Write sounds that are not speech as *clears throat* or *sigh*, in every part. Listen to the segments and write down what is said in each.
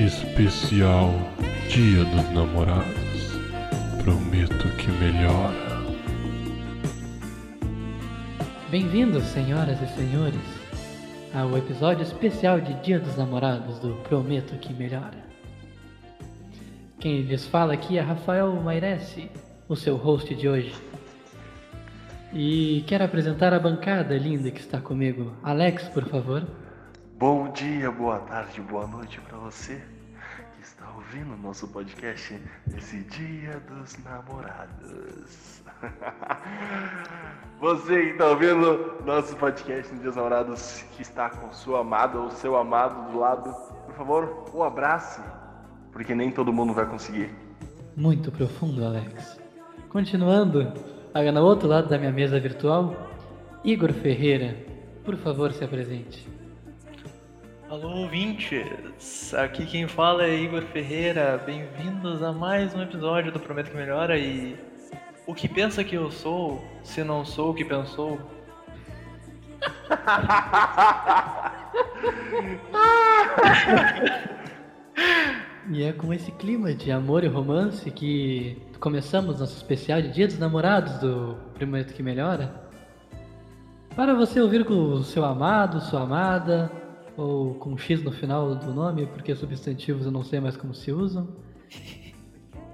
Especial Dia dos Namorados. Prometo que melhora. Bem-vindos, senhoras e senhores, ao episódio especial de Dia dos Namorados do Prometo que Melhora. Quem lhes fala aqui é Rafael Mairesse, o seu host de hoje. E quero apresentar a bancada linda que está comigo. Alex, por favor. Bom dia, boa tarde, boa noite para você que está ouvindo nosso podcast nesse Dia dos Namorados. *laughs* você que está ouvindo nosso podcast no Dia dos Namorados que está com sua amada ou seu amado do lado, por favor, o abrace, porque nem todo mundo vai conseguir. Muito profundo, Alex. Continuando, Aí no outro lado da minha mesa virtual, Igor Ferreira, por favor, se apresente. Alô, ouvintes! Aqui quem fala é Igor Ferreira. Bem-vindos a mais um episódio do Prometo que Melhora. E o que pensa que eu sou, se não sou o que pensou? *laughs* e é com esse clima de amor e romance que começamos nosso especial de Dia dos Namorados do Prometo que Melhora. Para você ouvir com o seu amado, sua amada, ou com X no final do nome, porque substantivos eu não sei mais como se usam.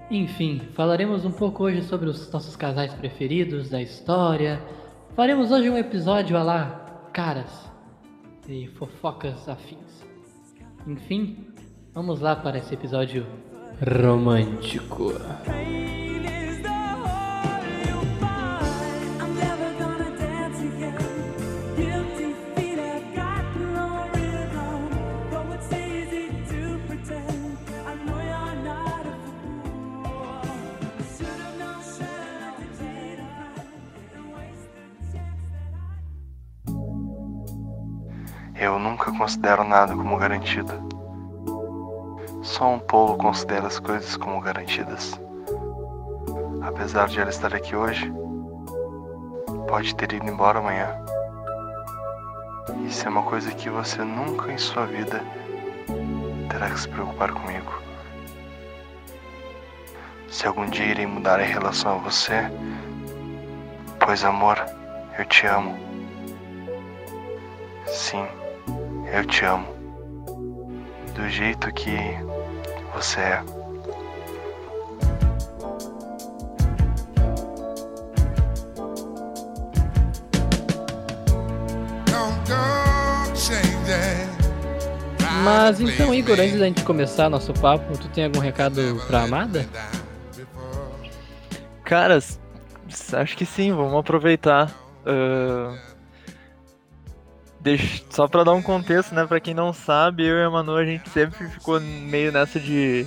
Enfim, falaremos um pouco hoje sobre os nossos casais preferidos, da história. Faremos hoje um episódio a lá caras e fofocas afins. Enfim, vamos lá para esse episódio romântico. Considero nada como garantido. Só um polo considera as coisas como garantidas. Apesar de ela estar aqui hoje, pode ter ido embora amanhã. Isso é uma coisa que você nunca em sua vida terá que se preocupar comigo. Se algum dia irei mudar em relação a você, pois amor, eu te amo. Sim. Eu te amo. Do jeito que você é. Mas então, Igor, antes da gente começar nosso papo, tu tem algum recado pra Amada? Caras, acho que sim, vamos aproveitar. Uh, Deixa, só pra dar um contexto, né? Pra quem não sabe, eu e a Manu, a gente sempre ficou meio nessa de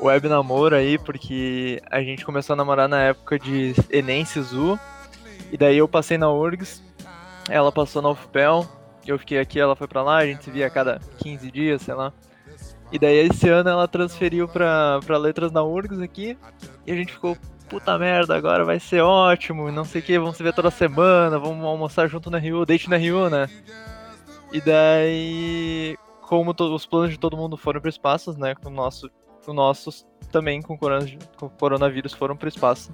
web namoro aí, porque a gente começou a namorar na época de Enem Sisu, e daí eu passei na URGS, ela passou na UFPEL, eu fiquei aqui, ela foi pra lá, a gente se via a cada 15 dias, sei lá. E daí esse ano ela transferiu pra, pra letras na URGS aqui, e a gente ficou, puta merda, agora vai ser ótimo, não sei o que, vamos se ver toda semana, vamos almoçar junto na Rio, date na Rio, né? E daí, como os planos de todo mundo foram para espaço, né? O nosso, o nossos também com, com coronavírus foram para espaço.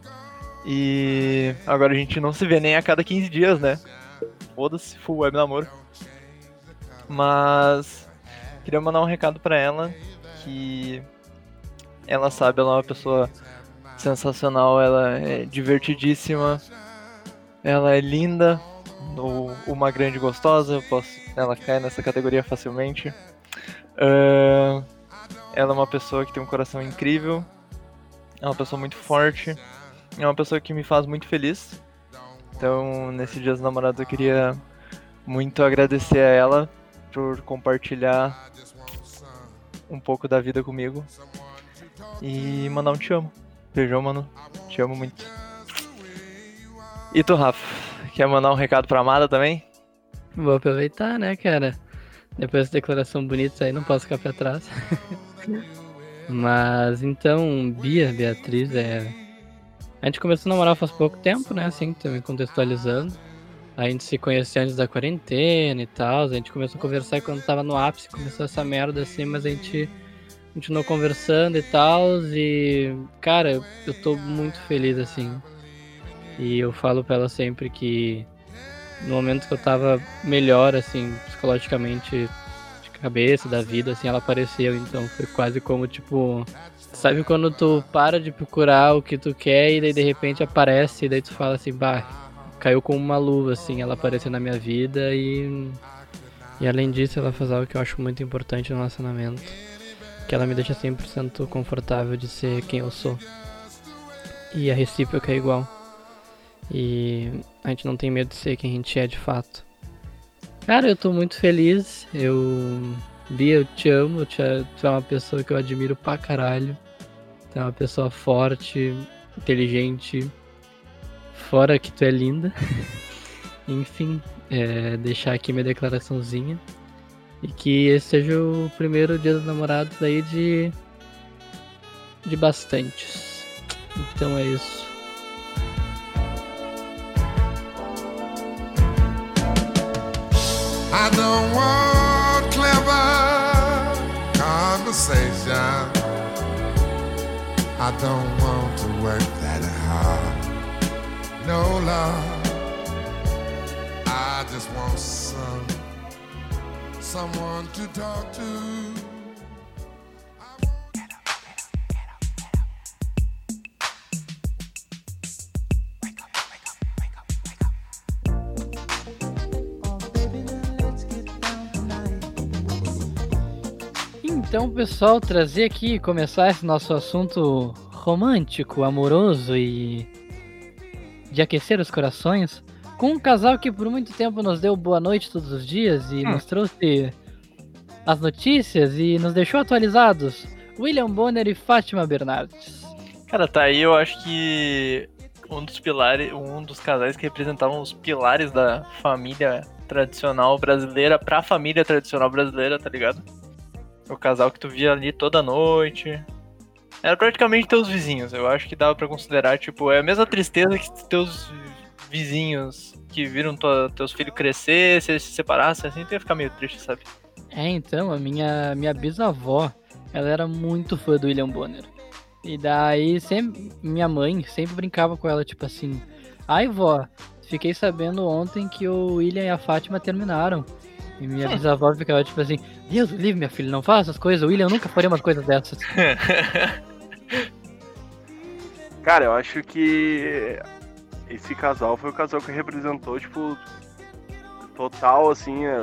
E agora a gente não se vê nem a cada 15 dias, né? Foda-se, full web namoro. Mas queria mandar um recado para ela que ela sabe, ela é uma pessoa sensacional, ela é divertidíssima, ela é linda, ou uma grande gostosa, posso, ela cai nessa categoria facilmente. Uh, ela é uma pessoa que tem um coração incrível, é uma pessoa muito forte, é uma pessoa que me faz muito feliz. Então, nesse Dia dos Namorados, eu queria muito agradecer a ela por compartilhar um pouco da vida comigo e mandar um te amo. Beijão, mano. Te amo muito. E tu, Rafa? Quer mandar um recado pra Amada também? Vou aproveitar, né, cara? Depois dessa declaração bonita aí, não posso ficar pra trás. *laughs* Mas então, Bia, Beatriz, é. A gente começou a namorar faz pouco tempo, né? Assim, também contextualizando. A gente se conhecia antes da quarentena e tal. A gente começou a conversar quando tava no ápice, começou essa merda assim, mas a gente continuou conversando e tal. E, cara, eu tô muito feliz assim. E eu falo pra ela sempre que no momento que eu tava melhor, assim, psicologicamente, de cabeça, da vida, assim, ela apareceu. Então foi quase como, tipo. Sabe quando tu para de procurar o que tu quer e daí de repente aparece e daí tu fala assim, bah, caiu como uma luva, assim, ela apareceu na minha vida e. E além disso, ela faz algo que eu acho muito importante no relacionamento. Que ela me deixa 100% confortável de ser quem eu sou. E a recíproca é igual. E a gente não tem medo de ser quem a gente é de fato. Cara, eu tô muito feliz. Eu. Bia, eu te amo. Tu é uma pessoa que eu admiro pra caralho. Tu é uma pessoa forte, inteligente. Fora que tu é linda. *laughs* Enfim, é, deixar aqui minha declaraçãozinha. E que esse seja o primeiro dia dos namorados aí de. de bastantes. Então é isso. I don't want clever conversation. I don't want to work that hard. No love. I just want some someone to talk to. Então, pessoal, trazer aqui, começar esse nosso assunto romântico, amoroso e de aquecer os corações, com um casal que por muito tempo nos deu boa noite todos os dias e hum. nos trouxe as notícias e nos deixou atualizados. William Bonner e Fátima Bernardes. Cara, tá aí, eu acho que um dos pilares, um dos casais que representavam os pilares da família tradicional brasileira pra família tradicional brasileira, tá ligado? O casal que tu via ali toda noite. Era praticamente teus vizinhos. Eu acho que dava para considerar, tipo, é a mesma tristeza que teus vizinhos que viram tua, teus filhos crescer, se eles se separassem, assim, tu ia ficar meio triste, sabe? É, então, a minha, minha bisavó, ela era muito fã do William Bonner. E daí, sempre, minha mãe sempre brincava com ela, tipo assim, ai vó, fiquei sabendo ontem que o William e a Fátima terminaram. E minha *laughs* bisavó ficava tipo assim, Deus livre, minha filha, não faz essas coisas, o William nunca faria umas coisas dessas. *laughs* *laughs* Cara, eu acho que esse casal foi o casal que representou, tipo, total, assim, é,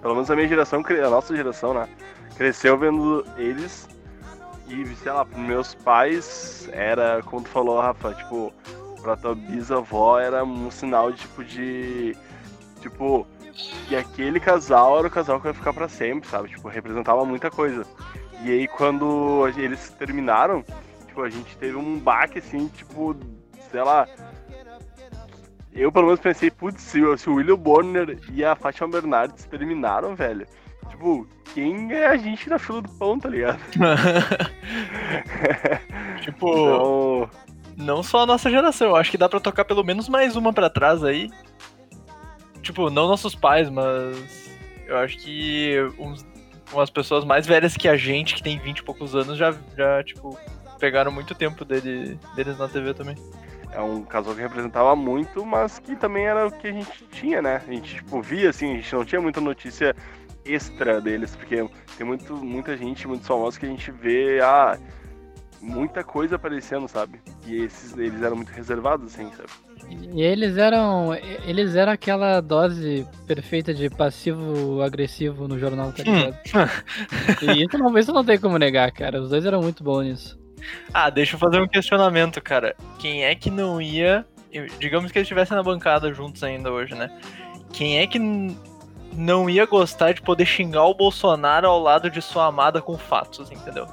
pelo menos a minha geração, a nossa geração, né? Cresceu vendo eles e, sei lá, meus pais era, como tu falou, Rafa, tipo, pra tua bisavó era um sinal, de, tipo, de. Tipo, que aquele casal era o casal que ia ficar para sempre, sabe? Tipo, representava muita coisa. E aí quando eles terminaram, tipo, a gente teve um baque assim, tipo, sei lá. Eu pelo menos pensei, putz, se, se o William Bonner e a Fátima Bernardes terminaram, velho. Tipo, quem é a gente na fila do pão, tá ligado? *laughs* *laughs* tipo, então... não só a nossa geração, eu acho que dá pra tocar pelo menos mais uma para trás aí. Tipo, não nossos pais, mas eu acho que uns, umas pessoas mais velhas que a gente, que tem 20 e poucos anos, já, já tipo, pegaram muito tempo dele, deles na TV também. É um casal que representava muito, mas que também era o que a gente tinha, né? A gente, tipo, via, assim, a gente não tinha muita notícia extra deles, porque tem muito, muita gente, muitos famosos que a gente vê, ah, muita coisa aparecendo, sabe? E esses, eles eram muito reservados, assim, sabe? E eles eram. Eles eram aquela dose perfeita de passivo-agressivo no jornal, tá ligado? e isso não, isso não tem como negar, cara. Os dois eram muito bons nisso. Ah, deixa eu fazer um questionamento, cara. Quem é que não ia. Digamos que eles estivessem na bancada juntos ainda hoje, né? Quem é que não ia gostar de poder xingar o Bolsonaro ao lado de sua amada com fatos, entendeu?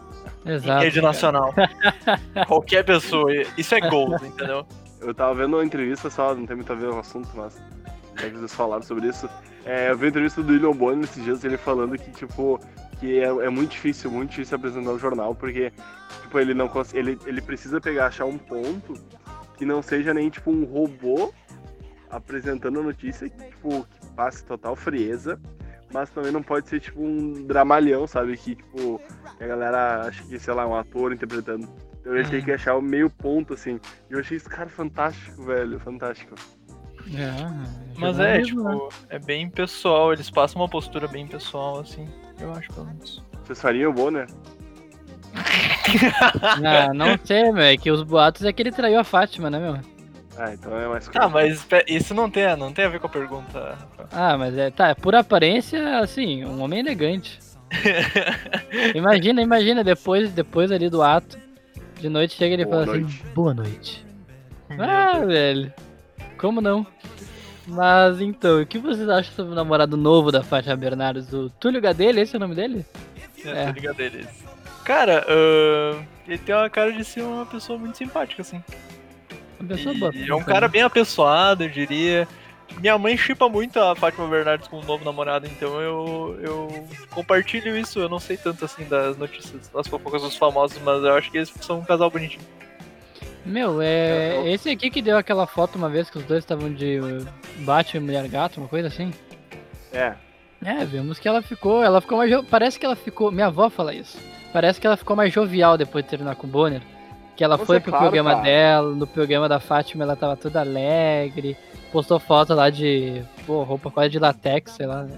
Exato. Em rede nacional. *laughs* Qualquer pessoa. Isso é gol, entendeu? Eu tava vendo uma entrevista só, não tem muito a ver com o assunto, mas já que vocês falaram sobre isso. É, eu vi uma entrevista do William Bonner nesses dias, ele falando que, tipo, que é, é, muito difícil, muito difícil apresentar o jornal, porque, tipo, ele não ele, ele precisa pegar, achar um ponto que não seja nem, tipo, um robô apresentando a notícia, que, tipo, que passe total frieza, mas também não pode ser tipo um dramalhão, sabe? Que tipo, a galera acha que, sei lá, um ator interpretando. Então ele tem que achar o meio ponto, assim. E eu achei esse cara fantástico, velho. Fantástico. É, Mas é, né? tipo, é bem pessoal, eles passam uma postura bem pessoal, assim, eu acho, pelo menos. Vocês fariam o Bonner? *laughs* Ah, não sei, meu. É que os boatos é que ele traiu a Fátima, né, meu? Ah, então é mais Ah, mas isso não tem, não tem a ver com a pergunta. Rafael. Ah, mas é. Tá, por aparência, assim, um homem elegante. *laughs* Imagina, imagina, depois, depois ali do ato, de noite chega ele e fala noite. assim, boa noite. Ah, velho. Como não? Mas então, o que vocês acham sobre o namorado novo da Fátima Bernardes? O Túlio Gadelha, esse é o nome dele? É, É. tô ligado deles. Cara, ahn, ele tem uma cara de ser uma pessoa muito simpática, assim. Uma pessoa E boa. é um cara bem apessoado, eu diria. Minha mãe chipa muito a Fátima Bernardes com o novo namorado, então eu, eu compartilho isso. Eu não sei tanto assim das notícias, das fofocas dos famosos, mas eu acho que eles são um casal bonitinho. Meu, É, é. eu- Esse aqui que deu aquela foto uma vez que os dois estavam de Batman e Mulher Gato, uma coisa assim. É. É, vimos que ela ficou. Ela ficou mais. jo- Parece que ela ficou. Minha avó fala isso. Parece que ela ficou mais jovial depois de terminar com o Bonner. Que ela Nossa, foi é pro claro, programa cara. dela, no programa da Fátima ela tava toda alegre. Postou foto lá de. Pô, roupa quase de latex, sei lá. né?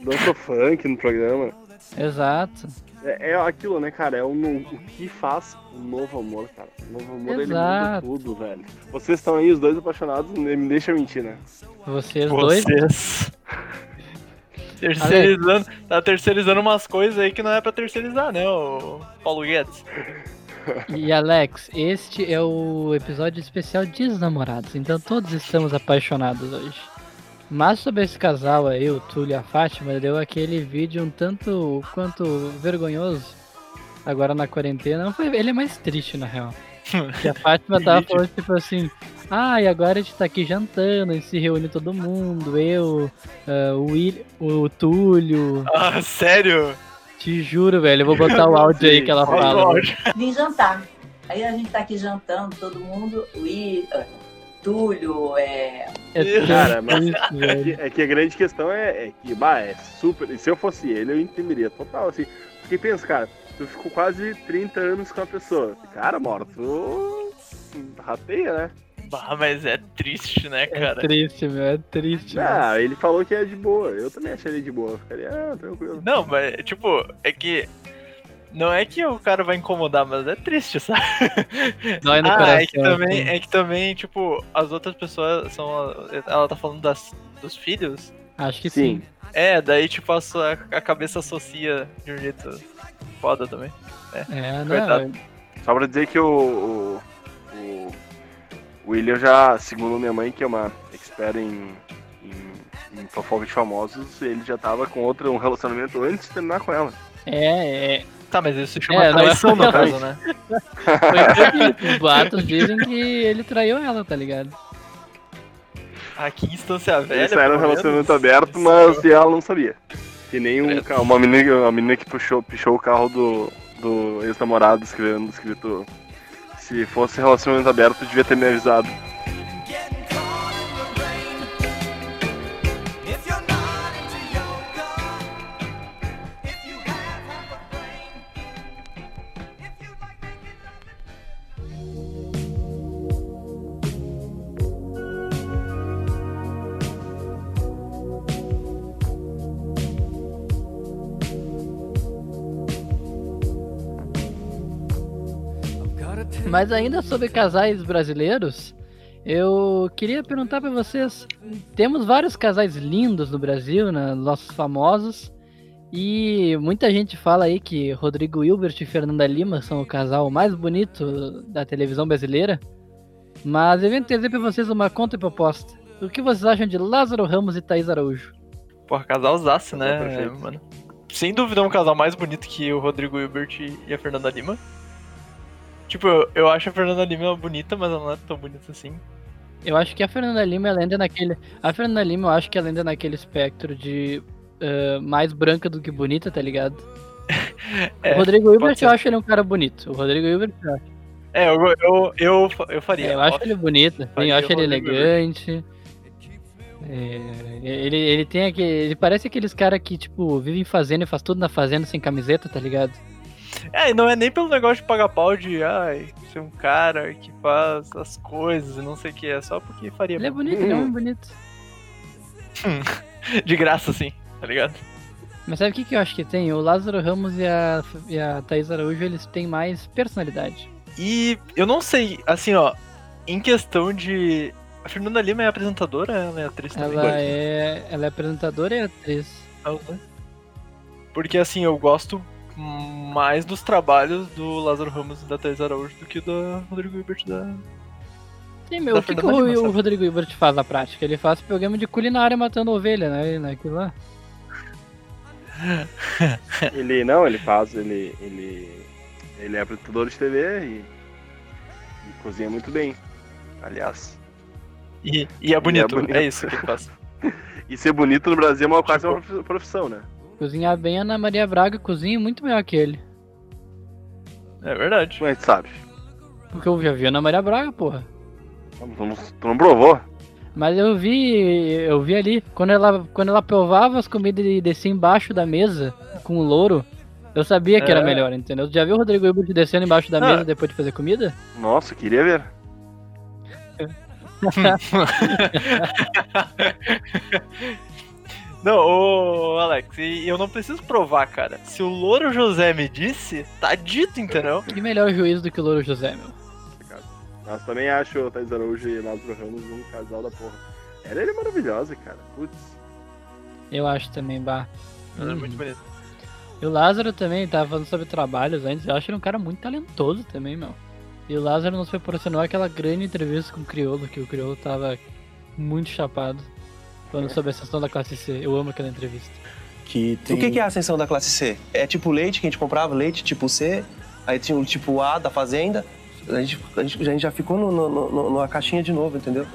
Dança funk no programa. Exato. É, é aquilo, né, cara? É o, o que faz o novo amor, cara. O novo amor ele muda Exato. tudo, velho. Vocês estão aí, os dois apaixonados, me me deixa mentir, né? Vocês dois. Vocês. *laughs* Terceirizando, tá terceirizando umas coisas aí que não é pra terceirizar, né, o Paulo Guedes? *laughs* E Alex, este é o episódio especial Dias dos Namorados, então todos estamos apaixonados hoje. Mas sobre esse casal aí, o Túlio e a Fátima, deu aquele vídeo um tanto quanto vergonhoso agora na quarentena. Foi, ele é mais triste na real. *laughs* Que a Fátima tava falando tipo assim, ah, e agora a gente tá aqui jantando, a gente se reúne todo mundo, eu, ah, o, Will, o Túlio, Ah, sério? te juro, velho, eu vou botar o áudio aí que ela fala. vim jantar. Aí a gente tá aqui jantando, todo mundo, o I, eh, Túlio, é, É Cara, mas- *laughs* É que, é que a grande questão é, é que, bah, é super. E se eu fosse ele, eu entenderia total, assim. Porque pensa, cara, tu ficou quase 30 anos com a pessoa. Cara, mora, tu. rateia, né? Bah, mas é triste, né, É cara? triste, meu, é triste. Ah, ele falou que é de boa. Eu também acharia de boa. Ficaria, ah, tranquilo. Não, mas, tipo, é que. Não é que o cara vai incomodar, mas é triste, sabe? *laughs* Dói no ah, coração. é que também, assim. é que também, tipo, as outras pessoas são. Ela tá falando das, dos filhos? Acho que sim. Sim. É, daí, tipo, a, sua- a cabeça associa de um jeito foda também. É, não. Coitado. Só pra dizer que o. O, o William já, segundo minha mãe, que é uma expert em. em, em fofoca de famosos, ele já tava com outro um relacionamento antes de terminar com ela. É, é. Tá, mas isso se chama É, não é- traição no caso, né? Foi Os boatos dizem que ele traiu ela, tá ligado? Aqui em Instância Velha. Isso era um relacionamento aberto, mas ela não sabia. Que nem um, uma, menina, uma menina que puxou, pichou o carro do, do ex-namorado escrevendo escrito se fosse relacionamento aberto, devia ter me avisado. Mas ainda sobre casais brasileiros, eu queria perguntar pra vocês: temos vários casais lindos no Brasil, né, nossos famosos, e muita gente fala aí que Rodrigo Hilbert e Fernanda Lima são o casal mais bonito da televisão brasileira. Mas eu venho trazer pra vocês uma contra-proposta. O que vocês acham de Lázaro Ramos e Thaís Araújo? Porra, casalzaço, Casal né, perfeito. mano? Sem dúvida é um casal mais bonito que o Rodrigo Hilbert e a Fernanda Lima. Tipo, eu, eu acho a Fernanda Lima bonita, mas ela não é tão bonita assim. Eu acho que a Fernanda Lima ela ainda naquele. A Fernanda Lima eu acho que ela ainda naquele espectro de ah, mais branca do que bonita, tá ligado? *laughs* É, o Rodrigo Hilbert eu acho ele um cara bonito. O Rodrigo Hilbert eu acho. É, eu, eu, eu, eu faria. É, eu acho ele bonito, eu acho ele elegante. É, ele, ele tem aquele. Ele parece aqueles caras que, tipo, vivem fazendo e faz tudo na fazenda sem camiseta, tá ligado? É, e não é nem pelo negócio de pagar pau de, ai, ser um cara que faz as coisas e não sei o que, é só porque faria Ele é bonito, ele é um bonito. *laughs* de graça, assim, tá ligado? Mas sabe o que, que eu acho que tem? O Lázaro Ramos e a, e a Thaís Araújo, eles têm mais personalidade. E eu não sei, assim, ó, em questão de. A Fernanda Lima é apresentadora, ela é atriz também. Ela é, ela é apresentadora e atriz. Porque assim, eu gosto mais dos trabalhos do Lázaro Ramos e da Thais Araújo do que do Rodrigo Hilbert da. Sim, meu, Da o que, que o, o? Rodrigo Hilbert faz na prática? Ele faz programa de culinária matando ovelha, né? Naquilo lá. *laughs* Ele não, ele faz, ele. ele. ele é apresentador de TV e, e cozinha muito bem. Aliás. E, e é bonito, é, bonito. isso que ele faz. *laughs* E ser bonito no Brasil é uma quase uma prof- profissão, né? Cozinhar bem, a Ana Maria Braga cozinha muito melhor que ele. É verdade. Como é sabe? Porque eu já vi a Ana Maria Braga, porra. Tu não, tu não provou? Mas eu vi, eu vi ali, quando ela, quando ela provava as comidas e descia embaixo da mesa com o louro, eu sabia que era É. melhor, entendeu? Tu já viu o Rodrigo Hilbert descendo embaixo da Ah. mesa depois de fazer comida? Nossa, queria ver. *laughs* *laughs* *laughs* Não, ô Alex, e eu não preciso provar, cara. Se o Louro José me disse, tá dito, entendeu? Que melhor juízo do que o Louro José, meu. Mas também acho o Thais Araújo e Lázaro Ramos um casal da porra. Era ele maravilhosa, cara. Putz. Eu acho também, bah. Ela é Uhum. muito bonito. E o Lázaro também, tava falando sobre trabalhos antes, eu acho ele um cara muito talentoso também, meu. E o Lázaro nos proporcionou aquela grande entrevista com o Criolo, que o Criolo tava muito chapado. Falando sobre a sessão da classe C. Eu amo aquela entrevista. Que O que é a ascensão da classe C? É tipo leite que a gente comprava, leite tipo C, aí tinha o tipo A da fazenda. A gente, a gente, a gente já ficou no, no- no- numa caixinha de novo, entendeu?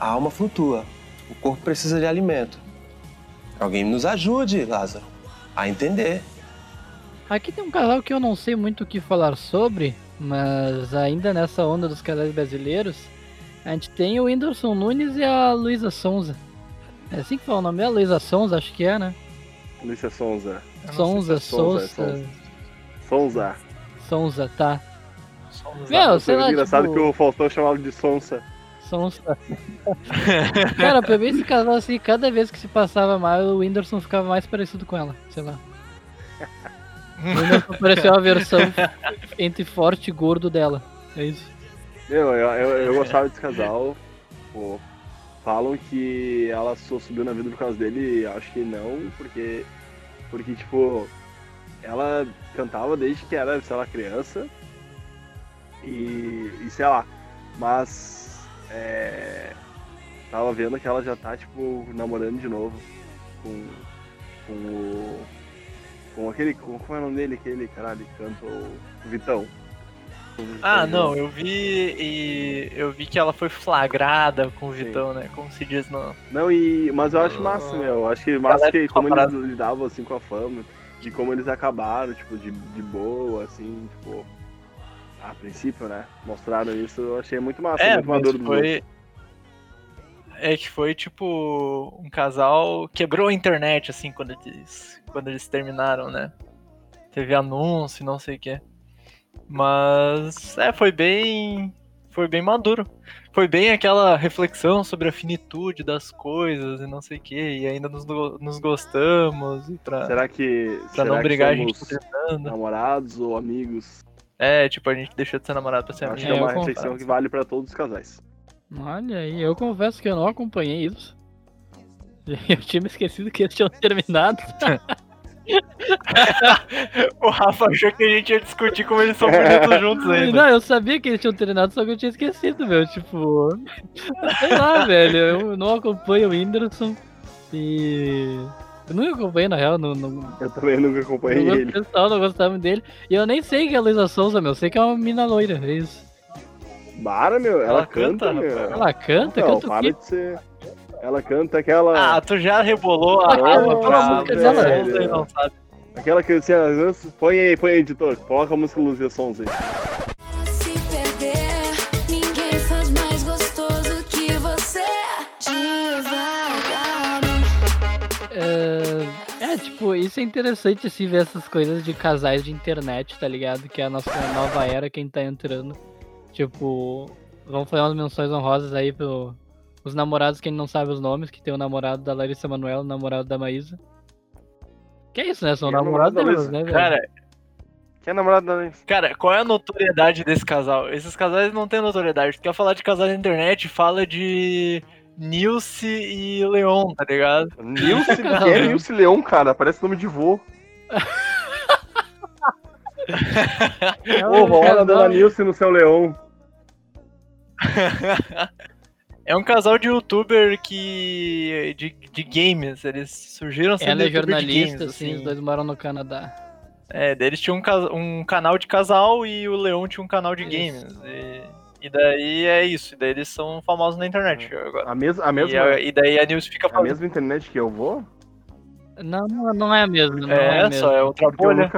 A alma flutua. O corpo precisa de alimento. Alguém nos ajude, Lázaro, a entender. Aqui tem um casal que eu não sei muito o que falar sobre, mas ainda nessa onda dos casais brasileiros, a gente tem o Whindersson Nunes e a Luísa Sonza. É assim que fala o nome dela? Luísa Sonza, acho que é, né? Luísa Sonza. Sonza, se é Sonza, é Souza, Sonza. Sonza, tá. somos- Meu, sei Foi lá, engraçado tipo, que o Faustão chamava de Sonsa. Sonza. *laughs* Cara, pra mim esse casal assim, cada vez que se passava mais, o Whindersson ficava mais parecido com ela, sei lá. O Whindersson parecia uma versão entre forte e gordo dela. É isso. Meu, eu, eu, eu gostava desse casal. Pô, falam que ela só subiu na vida por causa dele. Acho que não, porque. Porque, tipo, ela cantava desde que era, sei lá, criança. E, e sei lá. Mas. É, tava vendo que ela já tá, tipo, namorando de novo. Com. Com o. Com aquele. Com, como é o nome dele? Aquele caralho que canta o Vitão. Ah, não, eu vi e eu vi que ela foi flagrada com o Sim. Vitão, né? Como se diz no. Não, e, mas eu acho massa, meu. Eu acho que massa Galera que como eles lidavam assim com a fama, de como eles acabaram, tipo, de, de boa, assim, tipo. A princípio, né? Mostraram isso, eu achei muito massa, É, muito maduro foi. É que foi tipo um casal quebrou a internet assim quando eles quando eles terminaram, né? Teve anúncio, e não sei o que. Mas é, foi bem foi bem maduro. Foi bem aquela reflexão sobre a finitude das coisas e não sei o que, e ainda nos, nos gostamos e pra, Será que. pra será não que brigar a gente tá terminando. namorados ou amigos? É, tipo, a gente deixou de ser namorado pra ser amigo. acho que é uma reflexão que vale pra todos os casais. Olha aí, eu confesso que eu não acompanhei isso. *laughs* Eu tinha me esquecido que eles tinham terminado. *laughs* *laughs* o Rafa achou que a gente ia discutir como eles são bonitos *laughs* juntos ainda. Não, eu sabia que eles tinham terminado, só que eu tinha esquecido, meu. Tipo. Sei lá, *laughs* velho. Eu não acompanho o Whindersson. E. Eu nunca acompanhei, na real. Não, não, Eu também nunca não acompanhei gosto ele. pessoal, não gostava dele. E eu nem sei que é a Luísa Souza, meu. Eu sei que é uma mina loira, é isso. Bara, meu, ela, Ela canta, canta, meu. Ela canta, Não, canta o para quê? de ser. Ela canta aquela. Ah, tu já rebolou a ela, pra música né? Aquela que assim, você põe aí, põe aí, editor. Coloca a música Luzia Sons aí. É, tipo, isso é interessante, assim, ver essas coisas de casais de internet, tá ligado? Que é a nossa nova era, quem tá entrando. Tipo, vamos fazer umas menções honrosas aí pro, os namorados que a gente não sabe os nomes, que tem o namorado da Larissa Manoela, o namorado da Maísa. Que é isso, né? São é namorados namorado né, velho? Cara, Quem é namorado da Alice? cara, qual é a notoriedade desse casal? Esses casais não têm notoriedade. Tu quer falar de casal na internet, fala de Nilce e Leon, tá ligado? Nilce, *laughs* quem é Nilce Leão, cara? Parece nome de vô. É Ô, rola casal- dona Nilce no seu leão. *laughs* É um casal de youtuber que. de, de games. Eles surgiram sendo Ela é jornalista, games, assim, os dois moram no Canadá. É, daí eles tinham um, um canal de casal e o Leon tinha um canal de Isso. games. E, e daí é isso. E daí eles são famosos na internet agora. A, mes a E, mesma, a- e daí a News fica a falando. mesma internet que eu vou? Não, não, não é mesmo, não É, é, só é outra bolha.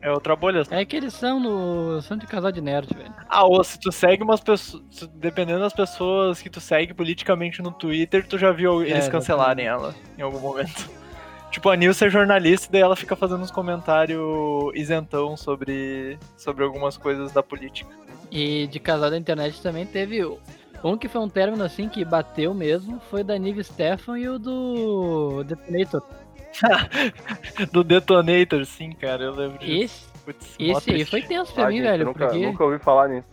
É, é outra bolha. É que eles são no. são de casal de nerd, velho. Ah, ou se tu segue umas pessoas. Dependendo das pessoas que tu segue politicamente no Twitter, tu já viu eles É, cancelarem ela em algum momento. *laughs* Tipo, a Nilce é jornalista e daí ela fica fazendo uns comentários isentão sobre, sobre algumas coisas da política. E de casal da internet também teve um que foi um término assim que bateu mesmo, foi da Nive Stefan e o do Detonator. *laughs* Do Detonator, sim, cara, eu lembro disso. Esse, mó esse aí foi tenso pra Ah, mim, gente, velho, nunca, porque, nunca ouvi falar nisso.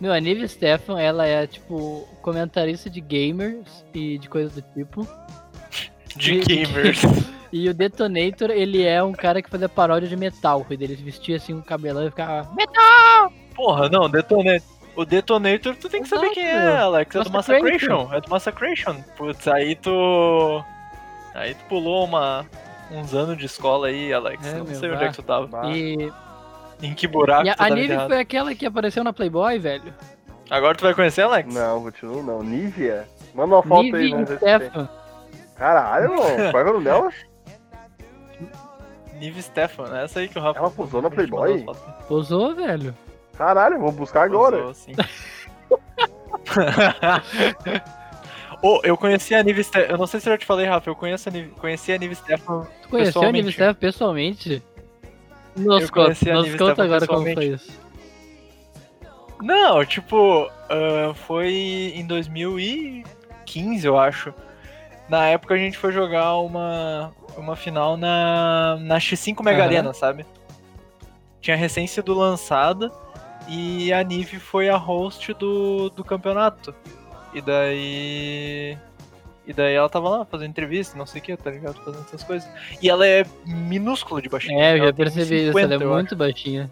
meu, a Nive Stefan, ela é, tipo, comentarista de gamers e de coisas do tipo. De gamers. *laughs* E o Detonator, ele é um cara que fazia paródia de metal, e ele vestia assim um cabelão e ficava Porra, não, Detonator. O Detonator, tu tem que saber Exato. quem é, Alex. É do. Massacration. É do Massacration. Putz, aí tu. Aí tu pulou uma. Uns anos de escola aí, Alex. É, não meu, sei onde vá. é que tu tava. E, Em que buraco e a, tu a tava Nive enterrado. foi aquela que apareceu na Playboy, velho. Agora tu vai conhecer, Alex? Não, continua não. Nívia? Manda uma foto aí, Nive *laughs* ver se tem. Stefan. Caralho, mano. Qual é o nome dela? Nive Stefan, essa aí que o Rafa. Ela posou na a Playboy? Posou, velho. Caralho, vou buscar agora. Posou, sim. *laughs* Ô, eu conheci a Nive Stefan. Eu não sei se eu já te falei, Rafa. Eu conheço a Nive... conheci a Nive Stefan. Tu conheceu a Nive. Stefan pessoalmente? Nos conta, nos conta agora como foi isso. Não, tipo, ah, foi em 2015, eu acho. Na época a gente foi jogar uma, uma final na, na X5 Mega Aham. Arena, sabe? Tinha recém sido lançada e a Nive foi a host do, do campeonato. E daí. E daí ela tava lá fazendo entrevista, não sei o que, tá ligado? Fazendo essas coisas. E ela é minúscula de baixinho. É, eu já percebi isso, ela é 1,50, eu muito baixinha.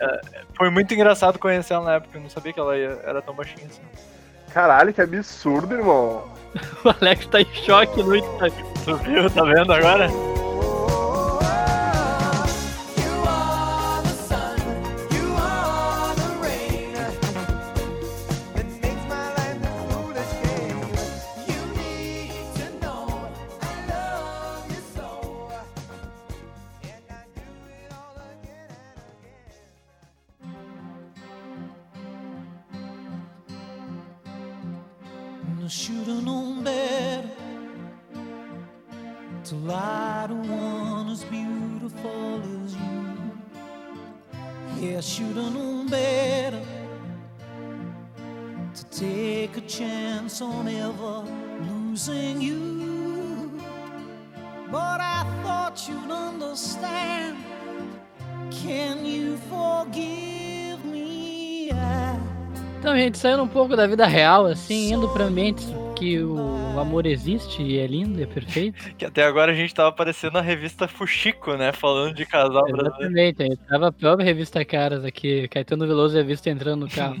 acho. Foi muito engraçado conhecer ela na época, eu não sabia que ela ia- era tão baixinha assim. Caralho, que absurdo, irmão. *laughs* O Alex tá em choque no Instagram. Tu viu? Tá vendo agora? Pouco da vida real, assim, indo pra ambientes que o amor existe e é lindo, é perfeito. *laughs* Que até agora a gente tava aparecendo na revista Fuxico, né? Falando de casal brasileiro. Exatamente, aí tava a própria revista Caras aqui, Caetano Veloso e a vista entrando no carro.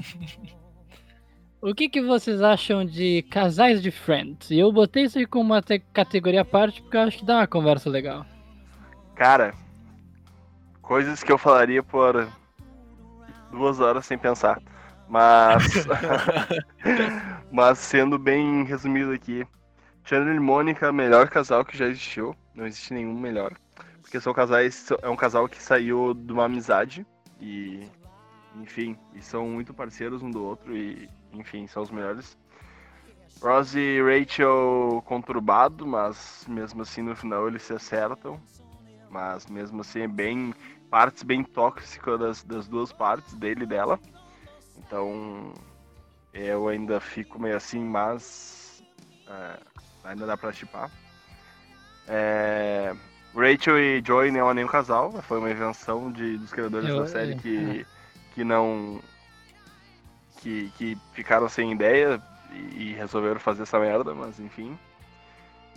*laughs* o que, que vocês acham de casais de Friends? E eu botei isso aí como uma te- categoria à parte porque eu acho que dá uma conversa legal. Cara, coisas que eu falaria por duas horas sem pensar. Mas. *laughs* mas sendo bem resumido aqui. Chandler e Mônica, melhor casal que já existiu. Não existe nenhum melhor. Porque são casais. É um casal que saiu de uma amizade. E. Enfim, e são muito parceiros um do outro. E, enfim, são os melhores. Ross e Rachel conturbado, mas mesmo assim no final eles se acertam. Mas mesmo assim é bem. partes bem tóxicas das, das duas partes, dele e dela. Então eu ainda fico meio assim, mas é, ainda dá pra chipar. É, Rachel e Joey não é nenhum casal, foi uma invenção de, dos criadores Eu- da série é, que, que não. Que, que ficaram sem ideia e, e resolveram fazer essa merda, mas enfim.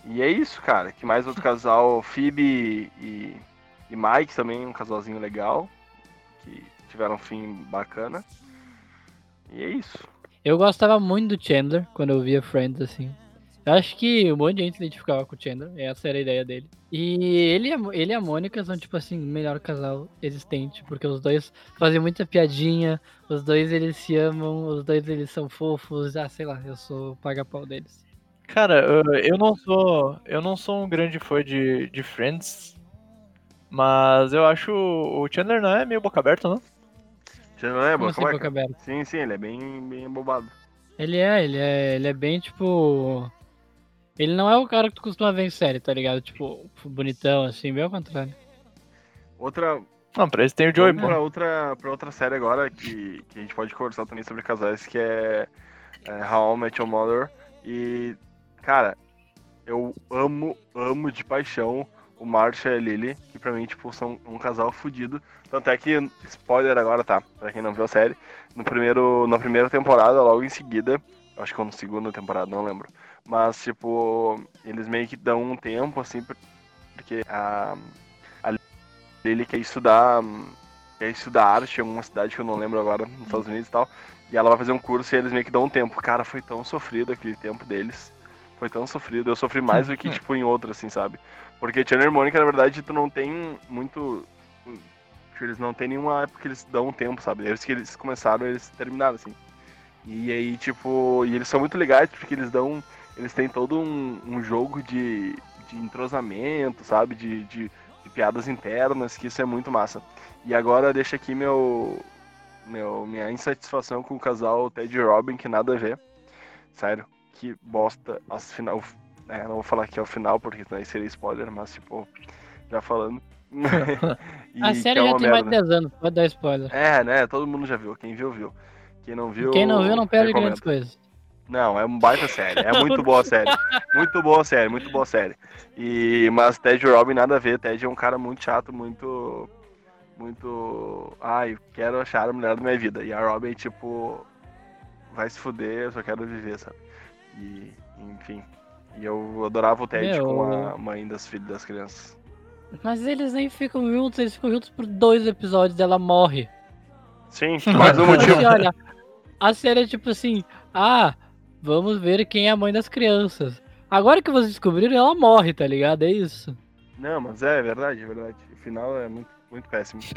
E é isso, cara. Que mais outro casal, Phoebe e, e Mike também, um casalzinho legal. Que tiveram um fim bacana. E é isso. Eu gostava muito do Chandler quando eu via Friends, assim. Eu acho que um monte de gente se identificava com o Chandler, essa era a ideia dele. E ele e ele e a Mônica são, tipo assim, o melhor casal existente, porque os dois fazem muita piadinha, os dois eles se amam, os dois eles são fofos, ah, sei lá, eu sou o paga-pau deles. Cara, eu- eu não sou. Eu não sou um grande fã de, de Friends. Mas eu acho. O Chandler não é meio boca aberta, não? Já não é, Como assim, é, boca aberta? Sim, sim, ele é bem, bem abobado. Ele é, ele é, ele é bem, tipo... Ele não é o cara que tu costuma ver em série, tá ligado? Tipo, bonitão, assim, bem ao contrário. Outra, Não, pra isso tem o Joey, pô. pra outra, pra outra série agora que, que a gente pode conversar também sobre casais, que é, é How I Met Your Mother. E, cara, eu amo, amo de paixão o Marcia e a Lily, que pra mim, tipo, são um casal fudido. Tanto é que, spoiler agora, tá? Pra quem não viu a série, no primeiro, na primeira temporada, logo em seguida, acho que foi na segunda temporada, não lembro. Mas, tipo, eles meio que dão um tempo, assim, porque a, a Lily quer estudar quer estudar arte em alguma cidade que eu não lembro agora, nos Estados Unidos e tal. E ela vai fazer um curso e eles meio que dão um tempo. Cara, foi tão sofrido aquele tempo deles. Foi tão sofrido. Eu sofri mais do que, tipo, em outro, assim, sabe? Porque Chandler e Mônica, na verdade, tu não tem muito. Tipo, Eles não tem nenhuma época que eles dão um tempo, sabe? Desde que eles começaram, eles terminaram, assim. E aí, tipo. E eles são muito legais porque eles dão. Eles têm todo um, um jogo de, de entrosamento, sabe? De, de, de piadas internas, que isso é muito massa. E agora deixa aqui meu, meu minha insatisfação com o casal Ted e Robin, que nada a ver. Sério, que bosta as final. É, não vou falar que é o final, porque daí seria spoiler, mas tipo, já falando. *laughs* A série é já tem mais de merda. 10 anos, pode dar spoiler. É, né? Todo mundo já viu. Quem viu, viu. Quem não viu. Quem não viu não perde recomendo. grandes coisas. Não, é uma baita série. É muito boa a série. *laughs* Muito boa a série, muito boa a série. E, mas Ted e Robin nada a ver. Ted é um cara muito chato, muito. Muito. Ai, quero achar a mulher da minha vida. E a Robin, tipo. Vai se fuder, eu só quero viver, sabe? E, enfim. E eu adorava o Ted Meu, com a mãe das filhas das crianças. Mas eles nem ficam juntos, eles ficam juntos por dois episódios, ela morre. Sim, *laughs* mais um Tipo motivo. assim, olha, *laughs* a série é tipo assim, ah, vamos ver quem é a mãe das crianças. Agora que vocês descobriram, ela morre, tá ligado? É isso. Não, mas é verdade, é verdade. O final é muito, muito péssimo. *laughs*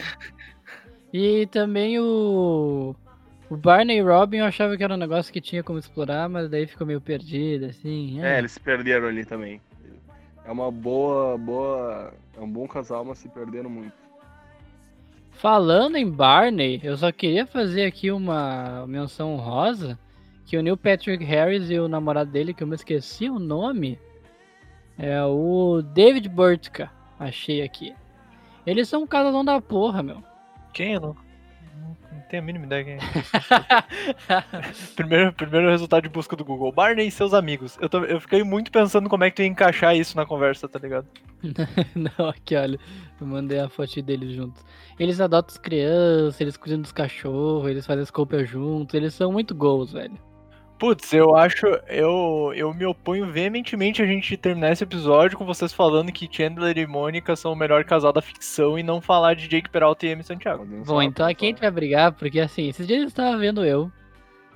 E também o. O Barney e Robin eu achava que era um negócio que tinha como explorar, mas daí ficou meio perdido, assim. É, eles se perderam ali também. É uma boa, boa. É um bom casal, mas se perderam muito. Falando em Barney, eu só queria fazer aqui uma menção honrosa que o Neil Patrick Harris e o namorado dele, que eu me esqueci o nome, é o David Burtka. Achei aqui. Eles são um casalão da porra, meu. Quem? Não tenho a mínima ideia quem é. *laughs* primeiro, primeiro resultado de busca do Google. Barney e seus amigos. Eu, tô- eu fiquei muito pensando como é que tu ia encaixar isso na conversa, tá ligado? *laughs* Não, aqui olha, eu mandei a foto deles juntos. Eles adotam as crianças, eles cuidam dos cachorros, eles fazem as compras juntos, eles são muito gols, velho. Putz, eu acho. Eu, eu me oponho veementemente a gente terminar esse episódio com vocês falando que Chandler e Mônica são o melhor casal da ficção e não falar de Jake Peralta e Amy Santiago. Bom, então aqui a gente vai brigar, porque assim, esses dias eu estava vendo eu,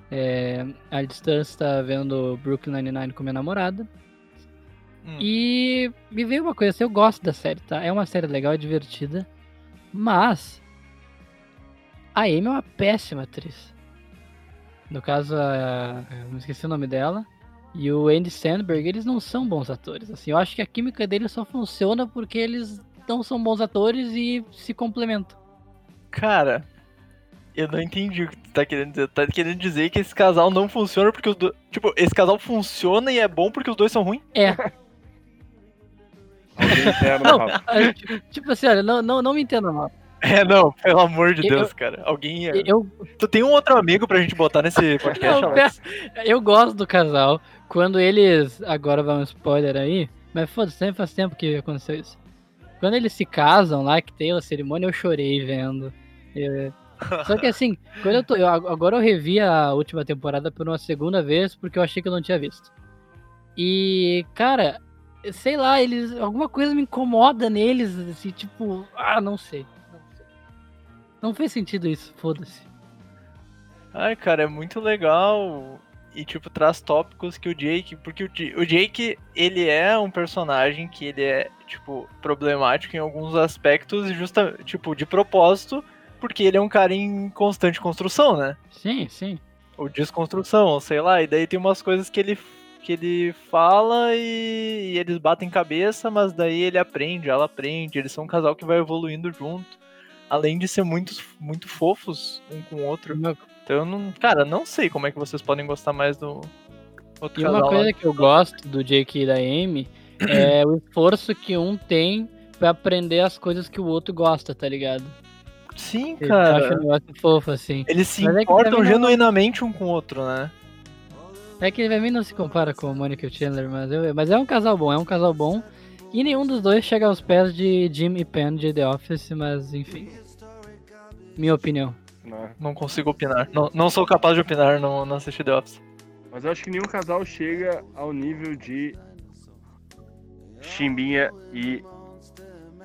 é, à distância estava vendo Brooklyn Nine-Nine com minha namorada, Hum. e me veio uma coisa assim, eu gosto da série, tá? É uma série legal, é divertida, mas a Amy é uma péssima atriz. No caso, a, eu não esqueci o nome dela, e o Andy Sandberg, eles não são bons atores, assim, eu acho que a química deles só funciona porque eles não são bons atores e se complementam. Cara, eu não entendi o que tu tá querendo dizer? Tá querendo dizer que esse casal não funciona porque os dois. Tipo, esse casal funciona e é bom porque os dois são ruins? É. Não, *laughs* tipo- tipo assim, olha, não, não, não me entenda mal. *laughs* É, não, pelo amor de Eu- Deus, cara. Alguém. Eu, Tu tem um outro amigo pra gente botar nesse *laughs* podcast, Não, Alex? *laughs* eu gosto do casal. Quando eles. Agora vai um spoiler aí. Mas foda-se, sempre faz tempo que aconteceu isso. Quando eles se casam lá, que tem a cerimônia, eu chorei vendo. É, Só que assim, quando eu tô. eu- agora eu revi a última temporada por uma segunda vez, porque eu achei que eu não tinha visto. E, cara, sei lá, eles. Alguma coisa me incomoda neles, assim, tipo. Ah. Não, sei. Não fez sentido isso, foda-se. Ai, cara, é muito legal. E, tipo, traz tópicos que o Jake. Porque o, o Jake, ele é um personagem que ele é, tipo, problemático em alguns aspectos, justa, tipo, de propósito, porque ele é um cara em constante construção, né? Sim, sim. Ou desconstrução, sei lá. E daí tem umas coisas que ele, que ele fala e, e eles batem cabeça, mas daí ele aprende, ela aprende. Eles são um casal que vai evoluindo junto. Além de ser muito, muito fofos um com o outro. Então, eu não, cara, não sei como é que vocês podem gostar mais do outro E uma casal lá. coisa que eu gosto do Jake e da Amy *clears throat* é o esforço que um tem pra aprender as coisas que o outro gosta, tá ligado? Sim, Eu acho um cara. negócio fofo, assim. Eles se Mas é importam não- genuinamente um com o outro, né? É que pra mim não se compara com o Monica e o Chandler, mas, eu- mas é um casal bom, é um casal bom. E nenhum dos dois chega aos pés de Jim e Pen de The Office, mas enfim. Minha opinião. né? Não consigo opinar. Não, não sou capaz de opinar, não, não assisti The Office. Mas eu acho que nenhum casal chega ao nível de Chimbinha e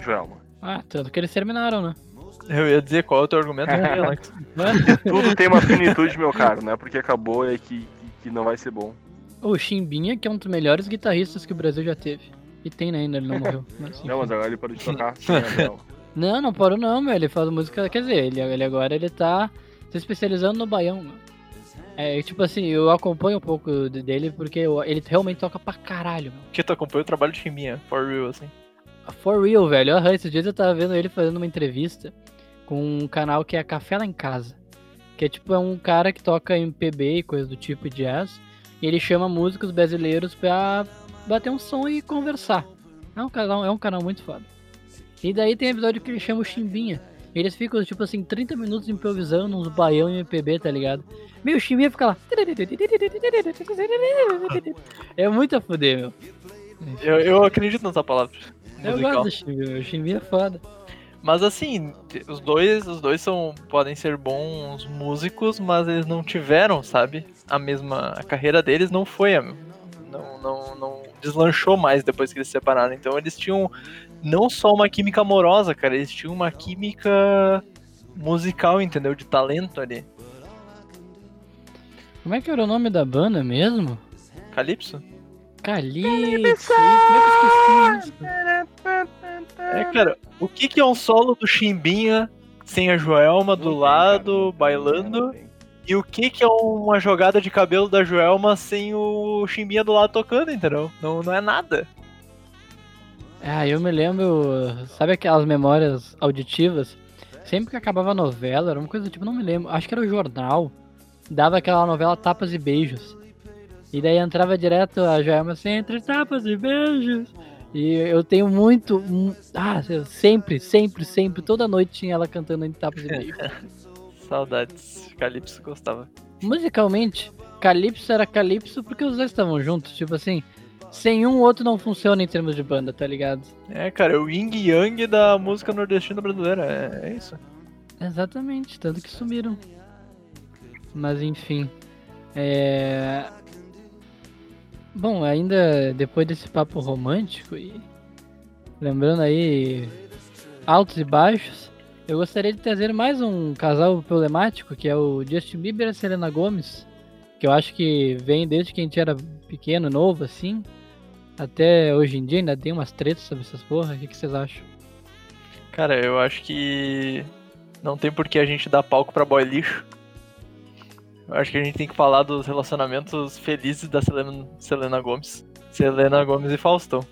Joelma. Ah, tanto que eles terminaram, né? Eu ia dizer qual é o teu argumento, não sei, Alex. Tudo tem uma finitude, meu caro, não é porque acabou é que, que, que não vai ser bom. O Chimbinha, que é um dos melhores guitarristas que o Brasil já teve. E tem né, ainda, ele não morreu. *laughs* Mas, Não, mas agora ele parou de tocar. *laughs* Joelma. Não, não parou não, meu. Ele faz música. Quer dizer, ele, ele agora ele tá se especializando no baião. É, tipo assim, eu acompanho um pouco de- dele porque eu- ele realmente toca pra caralho, meu. Que tu acompanha o trabalho de Chiminha, for real, assim. For real, velho. Aham, esses dias eu tava vendo ele fazendo uma entrevista com um canal que é Café Lá em Casa. Que é tipo, é um cara que toca MPB e coisa do tipo e jazz. E ele chama músicos brasileiros pra bater um som e conversar. É um canal, é um canal muito foda. E daí tem episódio que ele chama o Chimbinha. Eles ficam, tipo assim, 30 minutos improvisando uns baião em MPB, tá ligado? Meu, o Chimbinha fica lá. É muito a fuder, meu. Eu, eu acredito nessa palavra. Eu musical. gosto do Chimbinha, meu. O Chimbinha é foda. Mas assim, os dois, os dois são podem ser bons músicos, mas eles não tiveram, sabe? A mesma a carreira deles não foi a não, não, não deslanchou mais depois que eles se separaram. Então eles tinham não só uma química amorosa, cara, eles tinham uma química musical, entendeu? De talento ali. Como é que era o nome da banda mesmo? Calypso? Calypso. Como é que eu esqueci isso? É, cara, o que que é um solo do Chimbinha sem a Joelma do lado, bailando? E o que que é uma jogada de cabelo da Joelma sem o Chimbinha do lado tocando, entendeu? Não, não é nada. Ah, eu me lembro. Sabe aquelas memórias auditivas? Sempre que acabava a novela, era uma coisa do tipo, não me lembro. Acho que era o jornal. Dava aquela novela Tapas e Beijos. E daí entrava direto a Joelma assim, entre tapas e beijos. E eu tenho muito. mu- Ah, sempre, sempre, sempre, toda noite tinha ela cantando entre tapas e beijos. *laughs* Saudades. Calypso gostava. Musicalmente, Calypso era Calypso porque os dois estavam juntos. Tipo assim, sem um, o outro não funciona em termos de banda, tá ligado? É, cara, é o Ying Yang da música nordestina brasileira. É, é isso. Exatamente, tanto que sumiram. Mas enfim. É. Bom, ainda depois desse papo romântico e lembrando aí altos e baixos, eu gostaria de trazer mais um casal problemático que é o Justin Bieber e a Selena Gomez, que eu acho que vem desde que a gente era pequeno, novo assim, até hoje em dia ainda tem umas tretas sobre essas porra. O que, que vocês acham? Cara, eu acho que não tem por que a gente dar palco pra boy lixo. Eu acho que a gente tem que falar dos relacionamentos felizes da Selena, Selena Gomes. Selena Gomes e Faustão.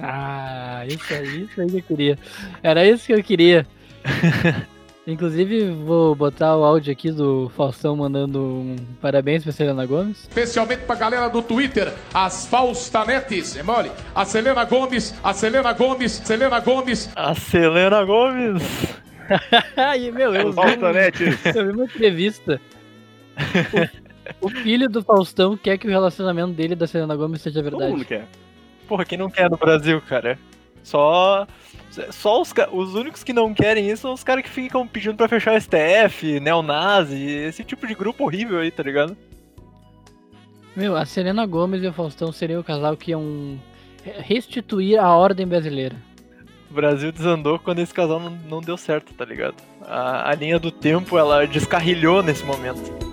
Ah, isso aí, isso aí que eu queria. Era isso que eu queria. *laughs* Inclusive, vou botar o áudio aqui do Faustão mandando um parabéns pra Selena Gomes. Especialmente pra galera do Twitter, as Faustanetes, é mole? A Selena Gomes, a Selena Gomes, Selena Gomes. A Selena Gomes. *laughs* Aí, meu, eu vi, *laughs* eu vi uma entrevista. O, o filho do Faustão quer que o relacionamento dele e da Selena Gomes seja Todo verdade. mundo quer. Porra, quem não quer no Brasil, cara? Só. Só os, os únicos que não querem isso são os caras que ficam pedindo pra fechar o STF, neonazi, esse tipo de grupo horrível aí, tá ligado? Meu, a Selena Gomes e o Faustão seriam o casal que iam restituir a ordem brasileira. O Brasil desandou quando esse casal não, não deu certo, tá ligado? A, a linha do tempo, ela descarrilhou nesse momento.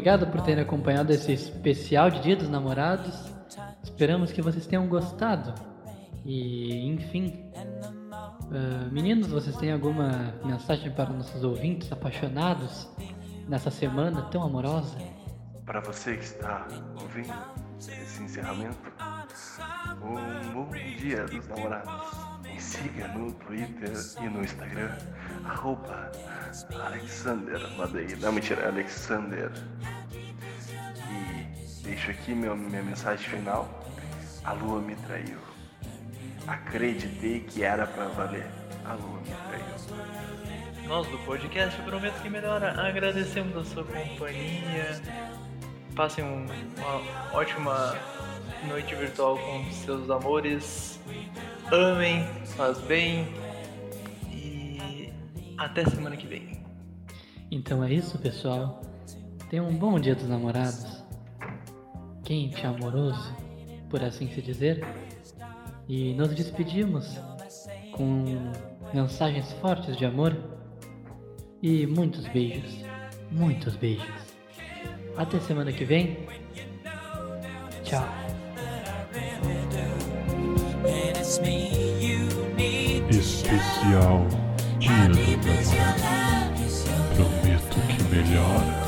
Obrigado por terem acompanhado esse especial de Dia dos Namorados. Esperamos que vocês tenham gostado. E, enfim. ah, meninos, vocês têm alguma mensagem para nossos ouvintes apaixonados nessa semana tão amorosa? Para você que está ouvindo esse encerramento, um bom dia dos namorados. Siga no Twitter e no Instagram, arroba Alexander Madeira. Não, mentira, Alexander. E deixo aqui meu, minha mensagem final. A lua me traiu. Acreditei que era pra valer. A lua me traiu. Nós do podcast Prometo que Melhora agradecemos a sua companhia. Passem um- uma ótima noite virtual com seus amores. Amem, faz bem. E até semana que vem. Então é isso, pessoal. Tenham um bom Dia dos Namorados. Quente, amoroso, por assim se dizer. E nos despedimos com mensagens fortes de amor e muitos beijos. Muitos beijos. Até semana que vem. Tchau. Especial Dia dos Namorados. Prometo que melhora.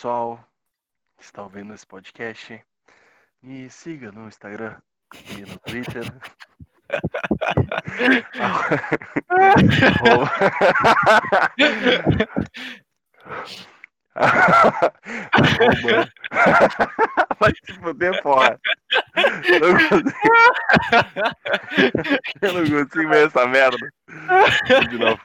Pessoal que está ouvindo esse podcast, me siga no Instagram e no Twitter. Vai se fuder, porra. Eu não consigo- Eu não consigo ver essa merda. De novo.